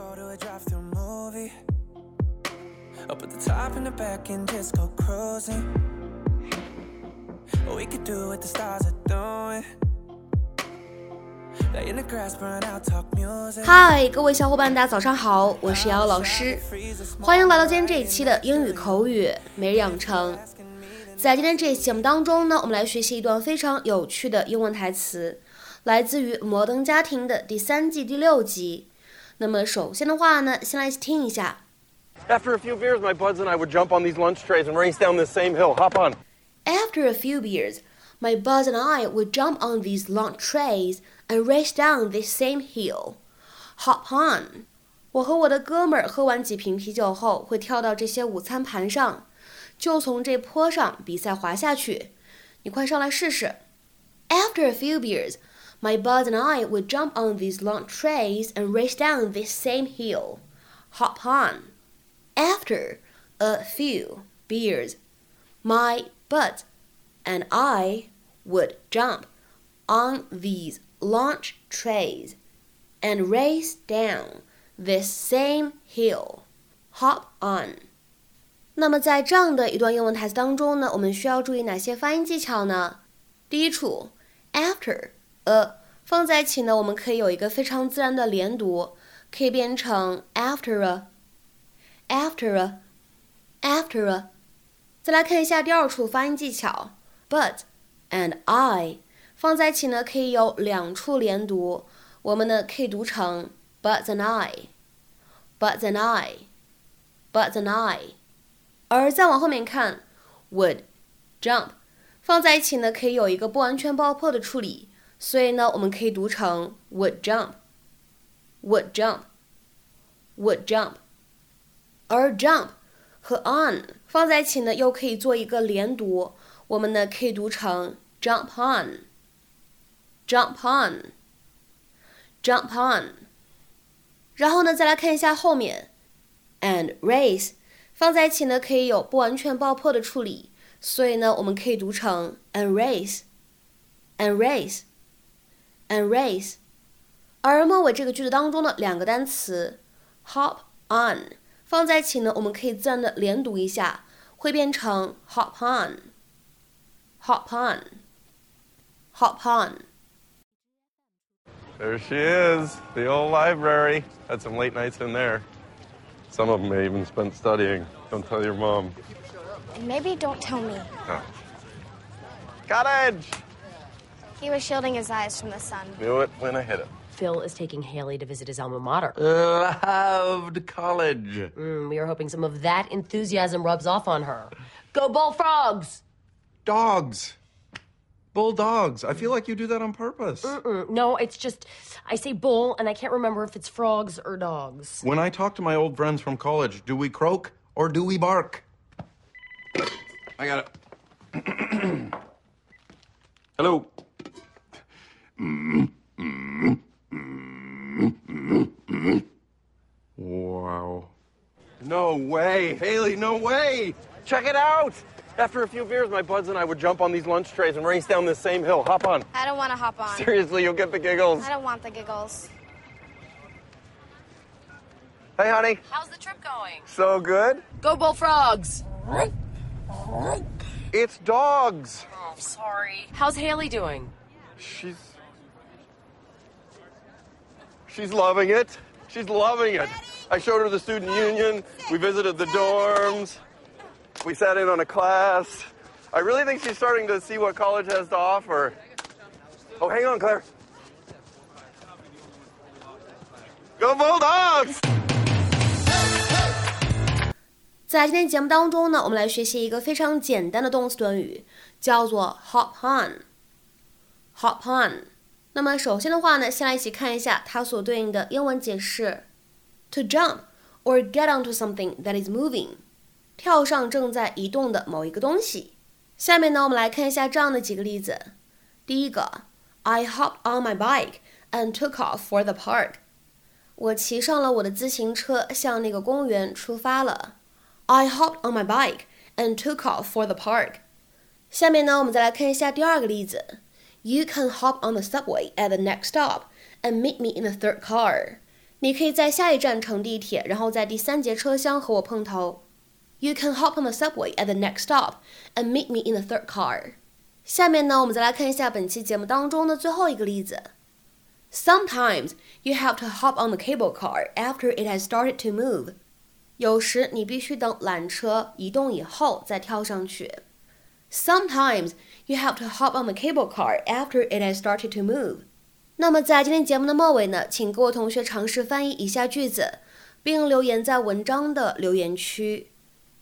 go to a drive-through movie. Up at the top and the back and just go cruising. We could do what the stars are doing. Lay in the grass, burn out, talk music. 嗨，各位小伙伴，大家早上好，我是瑶瑶老师，欢迎来到今天这一期的英语口语每日养成。在今天这一期节目当中呢，我们来学习一段非常有趣的英文台词，来自于《摩登家庭》的第三季第六集。那么首先的话呢，先来一起听一下。 After a few beers, my buds and I would jump on these lunch trays and race down this same hill. Hop on. After a few beers, my buzz and I would jump on these long trays and race down this same hill. Hop on. 我和我的哥们儿喝完几瓶啤酒后，会跳到这些午餐盘上，就从这坡上比赛滑下去。你快上来试试。After a few beers, my buzz and I would jump on these long trays and race down this same hill. Hop on. After a few beers, my butt and I would jump on these launch trays and race down this same hill. Hop on. 那么在这样的一段英文台词当中呢，我们需要注意哪些发音技巧呢？第一处，after a 放在一起呢，我们可以有一个非常自然的连读，可以变成 after a。after a, after a。再来看一下第二处发音技巧，but and I 放在一起呢，可以有两处连读，我们呢可以读成 but and I，but and I，but and I。而再往后面看，would jump 放在一起呢，可以有一个不完全爆破的处理，所以呢，我们可以读成 would jump，would jump，would jump。而 jump 和 on 放在一起呢，又可以做一个连读，我们呢可以读成 jump on，jump on，jump on。然后呢，再来看一下后面，and race 放在一起呢，可以有不完全爆破的处理，所以呢，我们可以读成 and race，and race race，and race。而末尾这个句子当中的两个单词 hop on。放在一起呢，我们可以自然的连读一下，会变成 hop on，hop on，hop on。 There she is, the old library. Had some late nights in there. Some of them I even spent studying. Don't tell your mom. And maybe don't tell me. Oh. Cottage! He was shielding his eyes from the sun. Knew it when I hit it. Phil is taking Haley to visit his alma mater. Loved college. Mm, we are hoping some of that enthusiasm rubs off on her. Go bullfrogs! Dogs. Bulldogs. I feel like you do that on purpose. Mm, no, it's just I say bull and I can't remember if it's frogs or dogs. When I talk to my old friends from college, do we croak or do we bark? I got it. Hello. No way. Haley, no way. Check it out. After a few beers, my buds and I would jump on these lunch trays and race down this same hill. Hop on. I don't want to hop on. Seriously, you'll get the giggles. I don't want the giggles. Hey, honey. How's the trip going? So good. Go bullfrogs! It's dogs. Oh, sorry. How's Haley doing? She's. She's loving it. She's loving it. I showed her the student union. We visited the dorms. We sat in on a class. I really think she's starting to see what college has to offer. Oh, hang on, Claire. Go Bulldogs! 在今天节目当中呢，我们来学习一个非常简单的动词短语，叫做 hop on。hop on。那么首先的话呢，先来一起看一下它所对应的英文解释 ：to jump or get onto something that is moving，跳上正在移动的某一个东西。下面呢，我们来看一下这样的几个例子。第一个，I hopped on my bike and took off for the park。我骑上了我的自行车，向那个公园出发了。I hopped on my bike and took off for the park。下面呢，我们再来看一下第二个例子。You can hop on the subway at the next stop and meet me in the third car。 你可以在下一站乘地铁，然后在第三节车厢和我碰头。You can hop on the subway at the next stop and meet me in the third car. 下面呢，我们再来看一下本期节目当中的最后一个例子。Sometimes you have to hop on the cable car after it has started to move. 有时你必须等缆车移动以后再跳上去。Sometimes you have to hop on the cable car after it has started to move. 那么在今天节目的末尾呢，请各位同学尝试翻译以下句子，并留言在文章的留言区。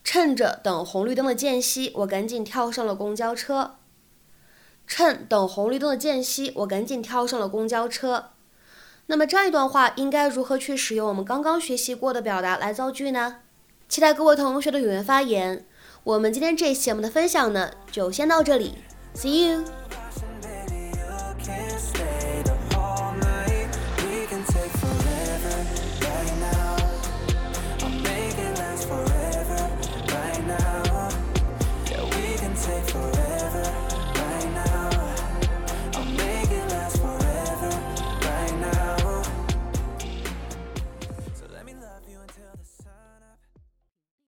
趁着等红绿灯的间隙，我赶紧跳上了公交车。趁等红绿灯的间隙，我赶紧跳上了公交车。那么这样一段话应该如何去使用我们刚刚学习过的表达来造句呢？期待各位同学的踊跃发言。我们今天这期节目的分享呢，就先到这里，See you。